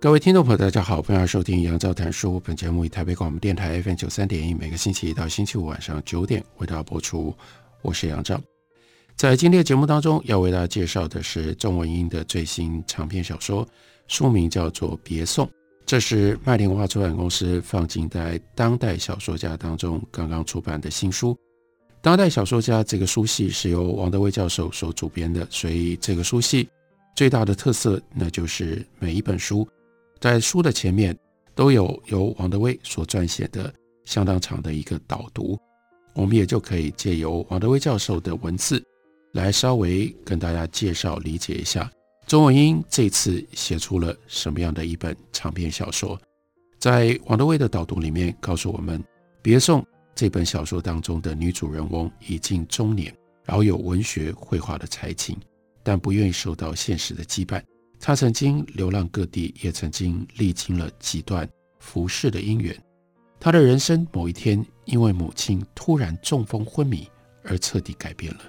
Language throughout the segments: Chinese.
各位听众朋友，大家好，欢迎收听杨照谈书。本节目以台北广播电台 FM 九三点一，每个星期一到星期五晚上九点为大家播出。我是杨照，在今天的节目当中，要为大家介绍的是钟文英的最新长篇小说，书名叫做《别送》，这是麦田文化出版公司放进在当代小说家当中刚刚出版的新书。当代小说家这个书系是由王德威教授所主编的，所以这个书系最大的特色，那就是每一本书。在书的前面都有由王德威所撰写的相当长的一个导读，我们也就可以借由王德威教授的文字来稍微跟大家介绍理解一下钟文英这次写出了什么样的一本长篇小说。在王德威的导读里面告诉我们，《别送》这本小说当中的女主人翁已近中年，饶有文学绘画的才情，但不愿意受到现实的羁绊。他曾经流浪各地，也曾经历经了几段浮世的姻缘。他的人生某一天，因为母亲突然中风昏迷而彻底改变了。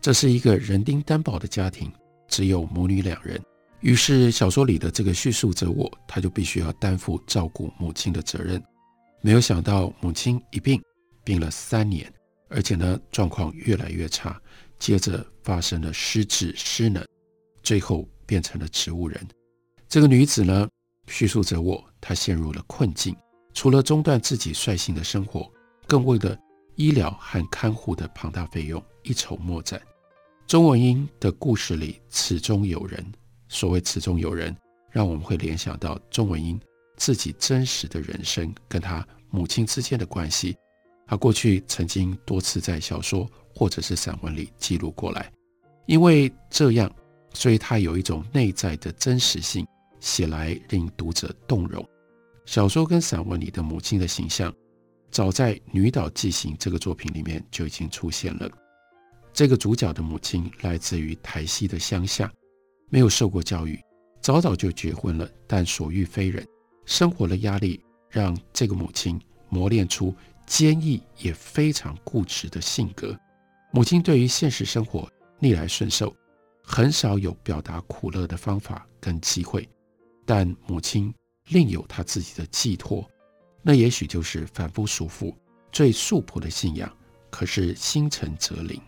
这是一个人丁单薄的家庭，只有母女两人。于是小说里的这个叙述者我，他就必须要担负照顾母亲的责任。没有想到母亲一病，病了三年，而且呢状况越来越差，接着发生了失智失能，最后。变成了植物人。这个女子呢，叙述着我，她陷入了困境，除了中断自己率性的生活，更为了医疗和看护的庞大费用一筹莫展。钟文英的故事里，此中有人。所谓此中有人，让我们会联想到钟文英自己真实的人生跟她母亲之间的关系。她过去曾经多次在小说或者是散文里记录过来，因为这样。所以，他有一种内在的真实性，写来令读者动容。小说跟散文里的母亲的形象，早在《女岛纪行》这个作品里面就已经出现了。这个主角的母亲来自于台西的乡下，没有受过教育，早早就结婚了，但所遇非人，生活的压力让这个母亲磨练出坚毅也非常固执的性格。母亲对于现实生活逆来顺受。很少有表达苦乐的方法跟机会，但母亲另有她自己的寄托，那也许就是凡夫俗妇最素朴的信仰。可是心诚则灵，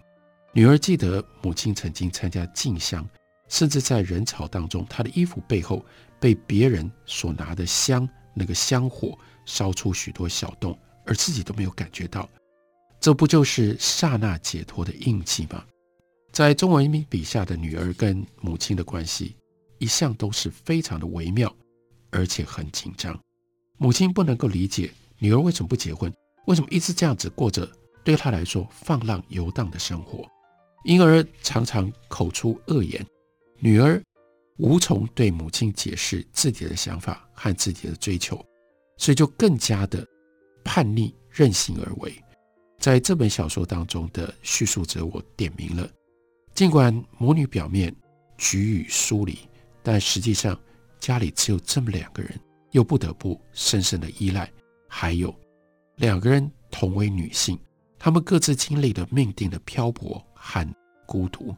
女儿记得母亲曾经参加进香，甚至在人潮当中，她的衣服背后被别人所拿的香那个香火烧出许多小洞，而自己都没有感觉到，这不就是刹那解脱的印记吗？在中文英笔下的女儿跟母亲的关系，一向都是非常的微妙，而且很紧张。母亲不能够理解女儿为什么不结婚，为什么一直这样子过着对她来说放浪游荡的生活，因而常常口出恶言。女儿无从对母亲解释自己的想法和自己的追求，所以就更加的叛逆任性而为。在这本小说当中的叙述者，我点明了。尽管母女表面举语疏离，但实际上家里只有这么两个人，又不得不深深的依赖。还有两个人同为女性，她们各自经历了命定的漂泊和孤独，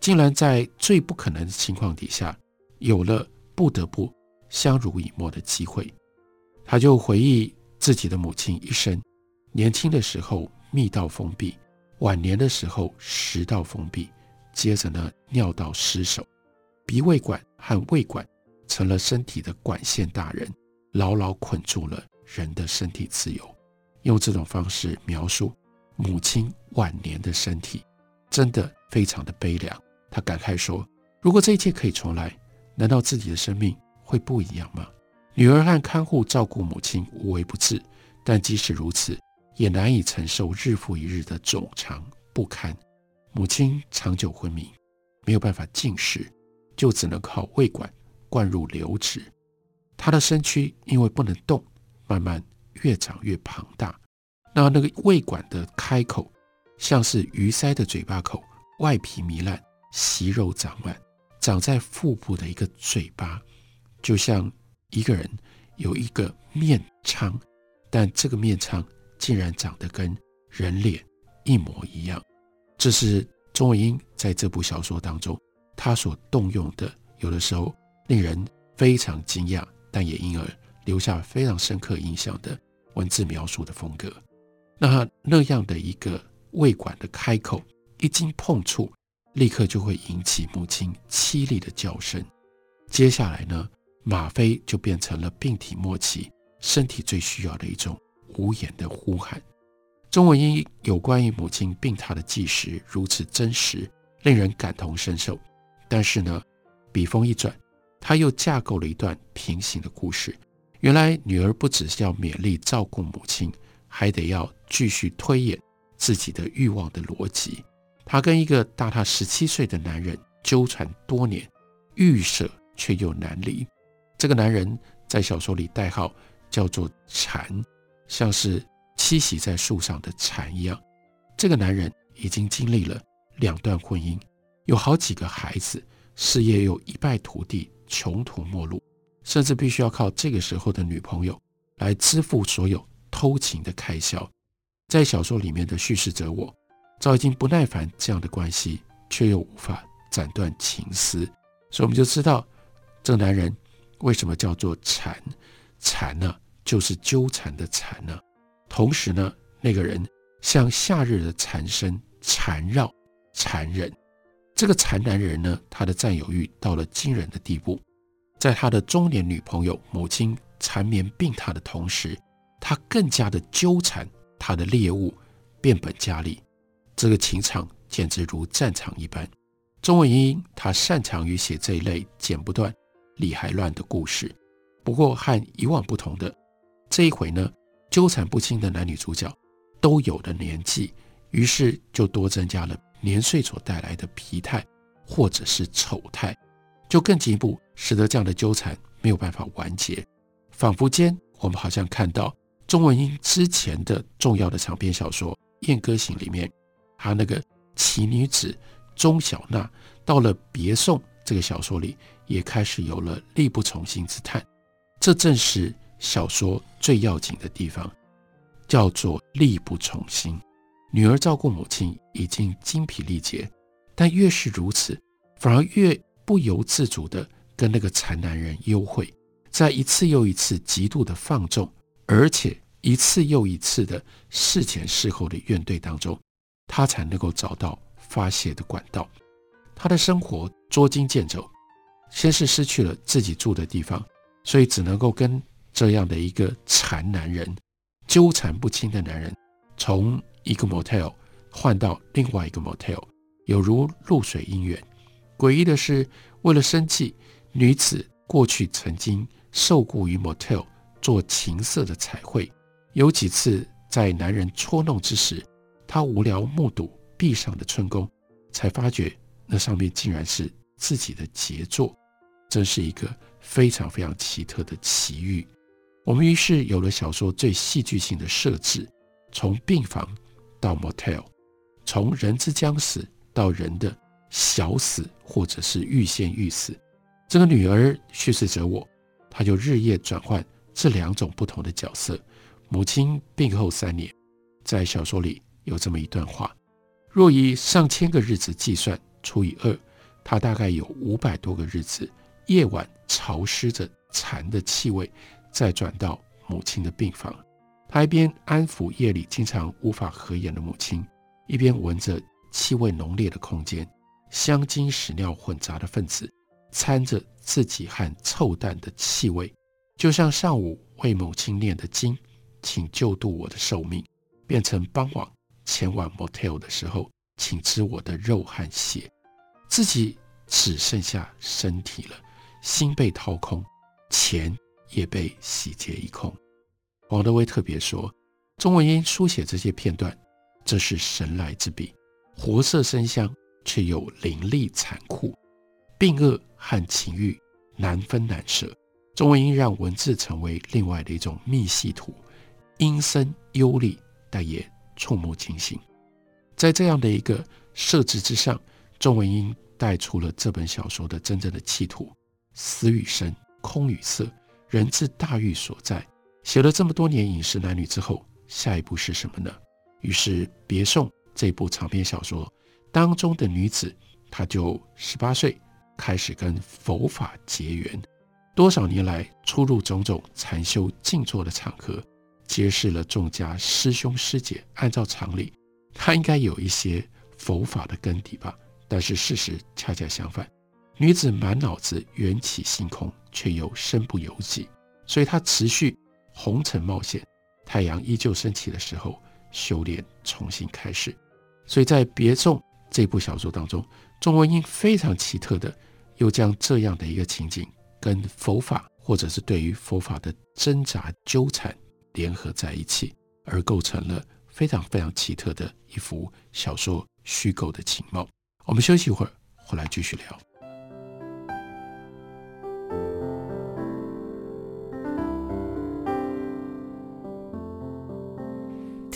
竟然在最不可能的情况底下，有了不得不相濡以沫的机会。她就回忆自己的母亲一生，年轻的时候密道封闭，晚年的时候食道封闭。接着呢，尿道失守，鼻胃管和胃管成了身体的管线大人，牢牢捆住了人的身体自由。用这种方式描述母亲晚年的身体，真的非常的悲凉。他感慨说：“如果这一切可以重来，难道自己的生命会不一样吗？”女儿和看护照顾母亲无微不至，但即使如此，也难以承受日复一日的冗长不堪。母亲长久昏迷，没有办法进食，就只能靠胃管灌入流质。他的身躯因为不能动，慢慢越长越庞大。那那个胃管的开口，像是鱼鳃的嘴巴口，外皮糜烂，息肉长满，长在腹部的一个嘴巴，就像一个人有一个面疮，但这个面疮竟然长得跟人脸一模一样。这是钟文英在这部小说当中，他所动用的，有的时候令人非常惊讶，但也因而留下非常深刻印象的文字描述的风格。那那样的一个胃管的开口，一经碰触，立刻就会引起母亲凄厉的叫声。接下来呢，吗啡就变成了病体末期身体最需要的一种无言的呼喊。钟文英有关于母亲病榻的纪实如此真实，令人感同身受。但是呢，笔锋一转，他又架构了一段平行的故事。原来女儿不只是要勉力照顾母亲，还得要继续推演自己的欲望的逻辑。她跟一个大她十七岁的男人纠缠多年，欲舍却又难离。这个男人在小说里代号叫做蝉，像是。栖息在树上的蝉一样，这个男人已经经历了两段婚姻，有好几个孩子，事业又一败涂地，穷途末路，甚至必须要靠这个时候的女朋友来支付所有偷情的开销。在小说里面的叙事者我，早已经不耐烦这样的关系，却又无法斩断情丝，所以我们就知道这个男人为什么叫做蝉，蝉呢，就是纠缠的缠呢。同时呢，那个人像夏日的蝉声，缠绕、缠人。这个缠男人呢，他的占有欲到了惊人的地步，在他的中年女朋友母亲缠绵病榻的同时，他更加的纠缠他的猎物，变本加厉。这个情场简直如战场一般。钟文英他擅长于写这一类剪不断、理还乱的故事，不过和以往不同的，这一回呢。纠缠不清的男女主角都有了年纪，于是就多增加了年岁所带来的疲态或者是丑态，就更进一步使得这样的纠缠没有办法完结。仿佛间，我们好像看到钟文英之前的重要的长篇小说《燕歌行》里面，他那个奇女子钟小娜，到了《别送》这个小说里，也开始有了力不从心之叹。这正是。小说最要紧的地方叫做力不从心。女儿照顾母亲已经精疲力竭，但越是如此，反而越不由自主地跟那个残男人幽会，在一次又一次极度的放纵，而且一次又一次的事前事后的怨怼当中，她才能够找到发泄的管道。她的生活捉襟见肘，先是失去了自己住的地方，所以只能够跟。这样的一个缠男人，纠缠不清的男人，从一个 motel 换到另外一个 motel，有如露水姻缘。诡异的是，为了生计，女子过去曾经受雇于 motel 做情色的彩绘。有几次在男人戳弄之时，她无聊目睹壁上的春宫，才发觉那上面竟然是自己的杰作，真是一个非常非常奇特的奇遇。我们于是有了小说最戏剧性的设置，从病房到 motel，从人之将死到人的小死或者是欲仙欲死。这个女儿叙事者我，她就日夜转换这两种不同的角色。母亲病后三年，在小说里有这么一段话：若以上千个日子计算，除以二，她大概有五百多个日子，夜晚潮湿着蝉的气味。再转到母亲的病房，他一边安抚夜里经常无法合眼的母亲，一边闻着气味浓烈的空间，香精屎尿混杂的分子掺着自己和臭蛋的气味，就像上午为母亲念的经，请救度我的寿命，变成傍晚前往 motel 的时候，请吃我的肉和血，自己只剩下身体了，心被掏空，钱。也被洗劫一空。王德威特别说，钟文英书写这些片段，这是神来之笔，活色生香，却又凌厉残酷，病恶和情欲难分难舍。钟文英让文字成为另外的一种密系图，阴森幽厉，但也触目惊心。在这样的一个设置之上，钟文英带出了这本小说的真正的企图：死与生，空与色，人之大欲所在。写了这么多年饮食男女之后，下一步是什么呢？于是《别送》这部长篇小说当中的女子，她就十八岁开始跟佛法结缘，多少年来出入种种禅修静坐的场合，结识了众家师兄师姐。按照常理，她应该有一些佛法的根底吧？但是事实恰恰相反，女子满脑子缘起性空，却又身不由己，所以他持续。红尘冒险，太阳依旧升起的时候，修炼重新开始。所以在《别送》这部小说当中，钟文英非常奇特的，又将这样的一个情景跟佛法，或者是对于佛法的挣扎纠缠联合在一起，而构成了非常非常奇特的一幅小说虚构的情貌。我们休息一会儿，回来继续聊。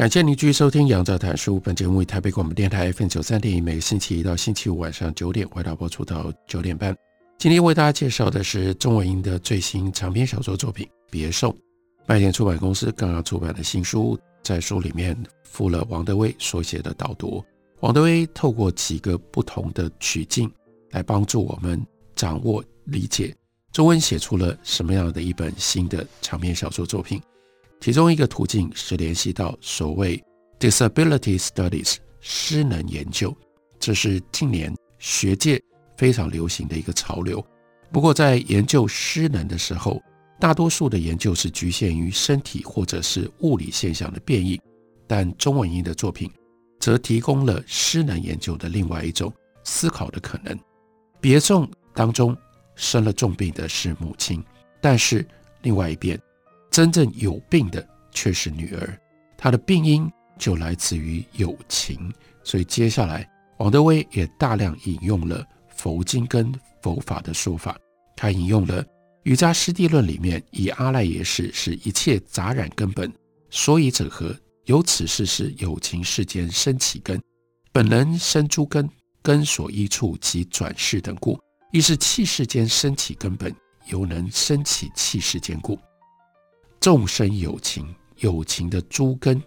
感谢您继续收听《杨照谈书》。本节目以台北广播电台 FM 九三点一，每个星期一到星期五晚上九点，为大家播出到九点半。今天为大家介绍的是钟文英的最新长篇小说作品《别送》，麦田出版公司刚刚出版的新书，在书里面附了王德威所写的导读。王德威透过几个不同的取径来帮助我们掌握理解钟文写出了什么样的一本新的长篇小说作品。其中一个途径是联系到所谓 disability studies 失能研究，这是近年学界非常流行的一个潮流。不过，在研究失能的时候，大多数的研究是局限于身体或者是物理现象的变异，但钟文英的作品则提供了失能研究的另外一种思考的可能。别送当中生了重病的是母亲，但是另外一边。真正有病的却是女儿，她的病因就来自于友情。所以接下来，王德威也大量引用了佛经跟佛法的说法。他引用了《瑜伽师地论》里面，以阿赖耶识是一切杂染根本，所以者何？由此事是有情世间生起根，本能生诸根，根所依处及转世等故，亦是器世间生起根本，犹能生起器世间故。众生有情，有情的诸根，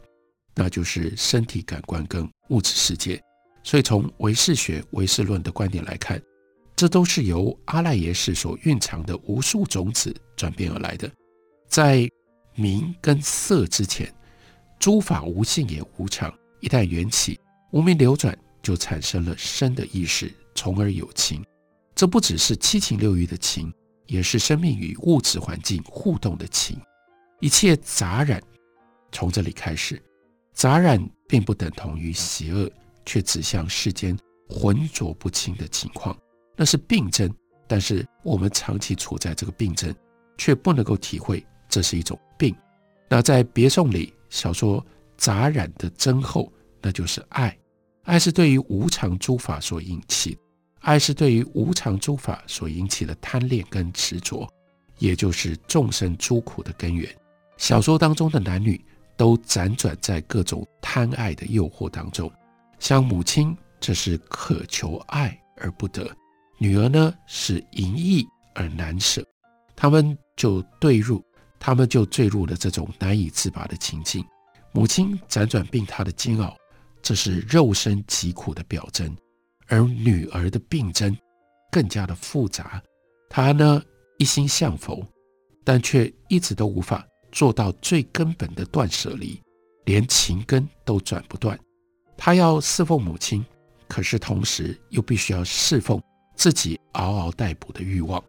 那就是身体、感官跟物质世界。所以从唯识学、唯识论的观点来看，这都是由阿赖耶识所蕴藏的无数种子转变而来的。在名跟色之前，诸法无性也无常。一旦缘起，无明流转，就产生了生的意识，从而有情。这不只是七情六欲的情，也是生命与物质环境互动的情。一切杂染，从这里开始，杂染并不等同于邪恶，却指向世间浑浊不清的情况，那是病症。但是我们长期处在这个病症，却不能够体会这是一种病。那在别送里，小说杂染的真后，那就是爱。爱是对于无常诸法所引起，爱是对于无常诸法所引起的贪恋跟执着，也就是众生诸苦的根源。小说当中的男女都辗转在各种贪爱的诱惑当中，像母亲，这是渴求爱而不得；女儿呢，是淫逸而难舍。他们就对入，他们就坠入了这种难以自拔的情境。母亲辗转病榻的煎熬，这是肉身疾苦的表征；而女儿的病征更加的复杂，她呢，一心向佛。但却一直都无法做到最根本的断舍离，连情根都斩不断。他要侍奉母亲，可是同时又必须要侍奉自己嗷嗷待哺的欲望。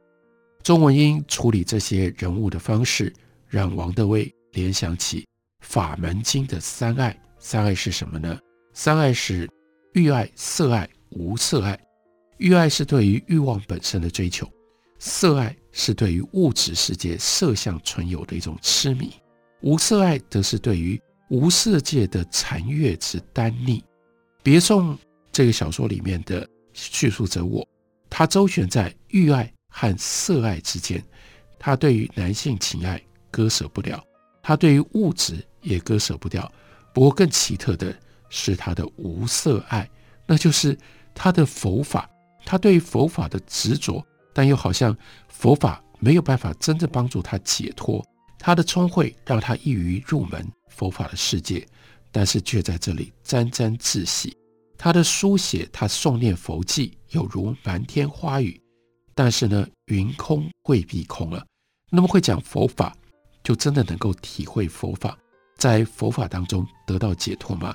钟文英处理这些人物的方式，让王德威联想起法门经的三爱。三爱是什么呢？三爱是欲爱、色爱、无色爱。欲爱是对于欲望本身的追求，色爱是对于物质世界色相存有的一种痴迷，无色爱则是对于无色界的残月之耽溺。别送这个小说里面的叙述者我，他周旋在欲爱和色爱之间，他对于男性情爱割舍不了，他对于物质也割舍不掉。不过更奇特的是他的无色爱，那就是他的佛法，他对于佛法的执着，但又好像佛法没有办法真正帮助他解脱。他的聪慧让他易于入门佛法的世界，但是却在这里沾沾自喜。他的书写，他诵念佛偈，有如满天花雨，但是呢，云空未必空了。那么会讲佛法，就真的能够体会佛法。在佛法当中得到解脱吗？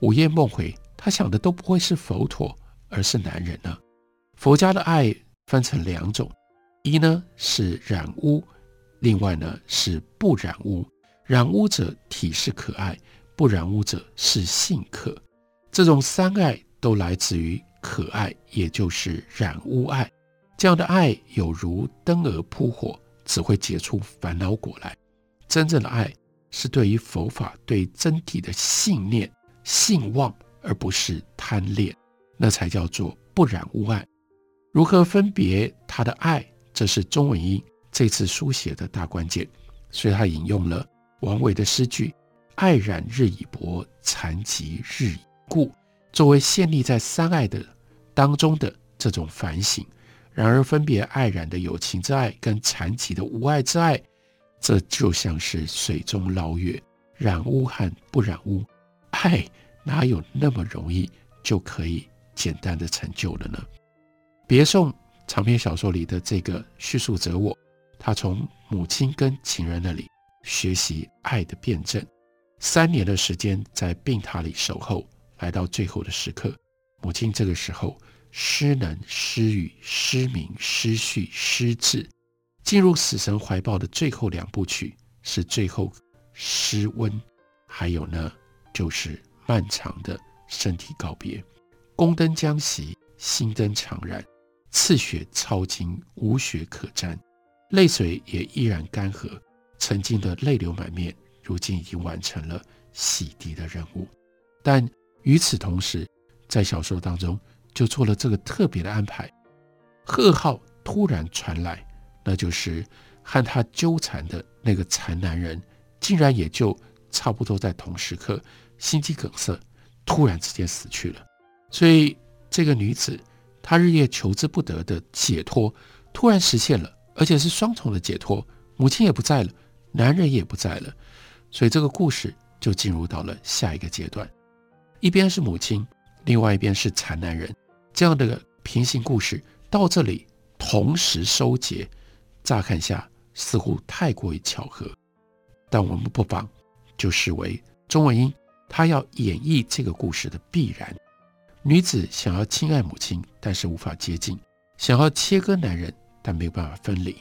午夜梦回，他想的都不会是佛陀，而是男人呢。佛家的爱分成两种，一呢是染污，另外呢是不染污。染污者体是可爱，不染污者是性可。这种三爱都来自于可爱，也就是染污爱。这样的爱有如灯蛾扑火，只会结出烦恼果来。真正的爱。是对于佛法对真谛的信念、信望，而不是贪恋，那才叫做不染污爱。如何分别他的爱？这是钟文英这次书写的大关键。所以他引用了王维的诗句：“爱染日已薄，残疾日已固”，作为建立在三爱的当中的这种反省。然而，分别爱染的有情之爱，跟残疾的无爱之爱。这就像是水中捞月，染污和不染污，爱哪有那么容易就可以简单的成就了呢？别送长篇小说里的这个叙述者我，他从母亲跟情人那里学习爱的辩证，三年的时间在病榻里守候，来到最后的时刻，母亲这个时候失能、失语、失明、失序、失智。进入死神怀抱的最后两部曲是最后失温，还有呢，就是漫长的身体告别。宫灯将熄，心灯常燃，刺血操经，无血可沾，泪水也依然干涸。曾经的泪流满面，如今已经完成了洗涤的任务。但与此同时，在小说当中就做了这个特别的安排：噩耗突然传来。那就是和他纠缠的那个残男人，竟然也就差不多在同时刻心肌梗塞，突然之间死去了。所以这个女子他日夜求之不得的解脱，突然实现了，而且是双重的解脱。母亲也不在了，男人也不在了，所以这个故事就进入到了下一个阶段。一边是母亲，另外一边是残男人，这样的平行故事到这里同时收结。乍看下似乎太过于巧合，但我们不妨就视为钟文英他要演绎这个故事的必然。女子想要亲爱母亲，但是无法接近；想要切割男人，但没有办法分离。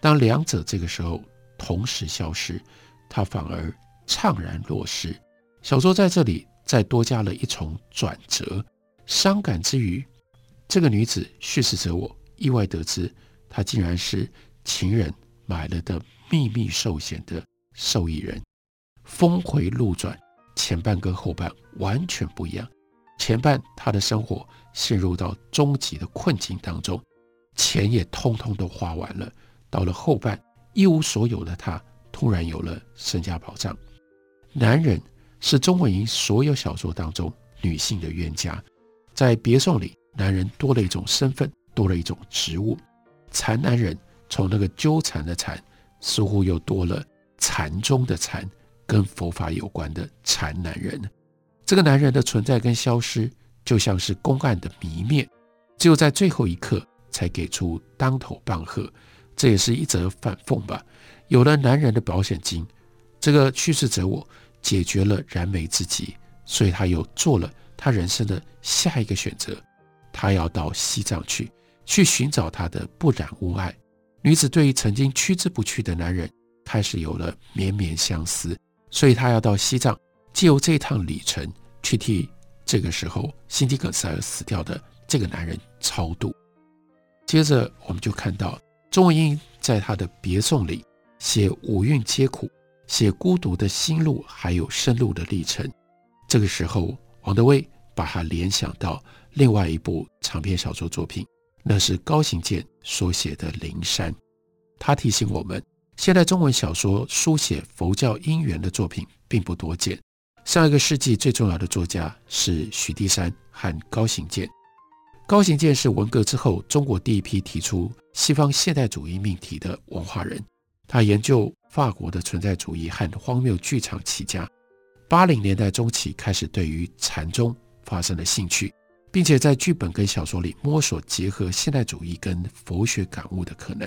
当两者这个时候同时消失，她反而怅然若失。小说在这里再多加了一重转折，伤感之余，这个女子叙事者我意外得知，她竟然是。情人买了的秘密寿险的受益人，峰回路转，前半跟后半完全不一样。前半他的生活陷入到终极的困境当中，钱也通通都花完了。到了后半，一无所有的他突然有了身家保障。男人是钟文英所有小说当中女性的冤家，在别送里，男人多了一种身份，多了一种职务，残男人。从那个纠缠的缠，似乎又多了禅宗的禅，跟佛法有关的禅男人。这个男人的存在跟消失，就像是公案的谜面，只有在最后一刻才给出当头棒喝。这也是一则反讽吧，有了男人的保险金，这个去世者我解决了燃眉之急，所以他又做了他人生的下一个选择，他要到西藏去，去寻找他的不染污爱。女子对于曾经挥之不去的男人，开始有了绵绵相思，所以她要到西藏，借由这一趟旅程，去替这个时候心肌梗塞而死掉的这个男人超度。接着，我们就看到钟文英在他的别送里写五蕴皆苦，写孤独的心路，还有生路的历程。这个时候，王德威把他联想到另外一部长篇小说作品。那是高行健所写的《灵山》，他提醒我们，现代中文小说书写佛教因缘的作品并不多见。上一个世纪最重要的作家是许地山和高行健。高行健是文革之后中国第一批提出西方现代主义命题的文化人，他研究法国的存在主义和荒谬剧场起家。八零年代中期开始对于禅宗发生了兴趣。并且在剧本跟小说里摸索结合现代主义跟佛学感悟的可能，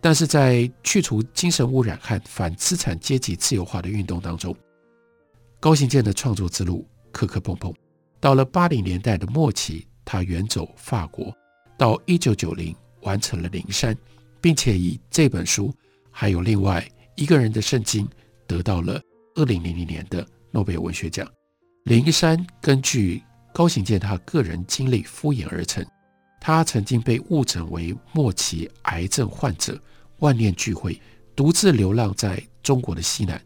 但是在去除精神污染和反资产阶级自由化的运动当中，高行健的创作之路磕磕碰碰。到了八零年代的末期，他远走法国，到一九九零完成了《灵山》，并且以这本书还有另外一个人的圣经得到了二零零零年的诺贝尔文学奖。《灵山》根据高行健他个人经历敷衍而成，他曾经被误诊为末期癌症患者，万念俱灰，独自流浪在中国的西南，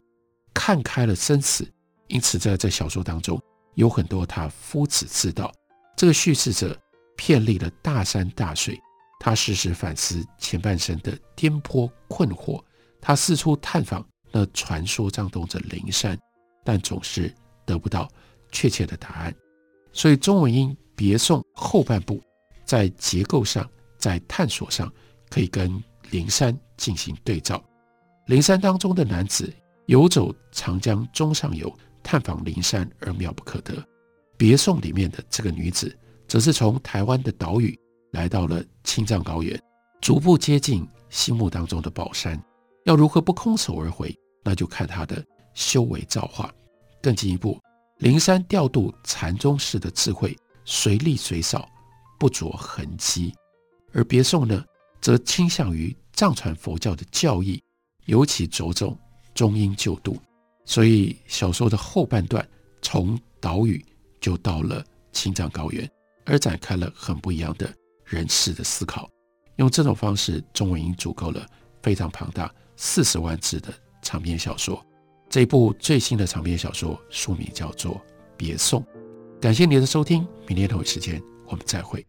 看开了生死。因此，在这小说当中有很多他夫子之道。这个叙事者遍历了大山大水，他时时反思前半生的颠簸困惑，他四处探访那传说当中的灵山，但总是得不到确切的答案。所以，钟文英别送后半部在结构上、在探索上，可以跟灵山进行对照。灵山当中的男子游走长江中上游，探访灵山而妙不可得；别送里面的这个女子，则是从台湾的岛屿来到了青藏高原，逐步接近心目当中的宝山。要如何不空手而回，那就看她的修为造化。更进一步。灵山调度禅宗式的智慧，随力随少，不着痕迹；而别送呢，则倾向于藏传佛教的教义，尤其着重中阴救度。所以小说的后半段，从岛屿就到了青藏高原，而展开了很不一样的人世的思考。用这种方式，钟文英组构了非常庞大四十万字的长篇小说。这一部最新的长篇小说书名叫做《别送》，感谢您的收听，明天同一时间我们再会。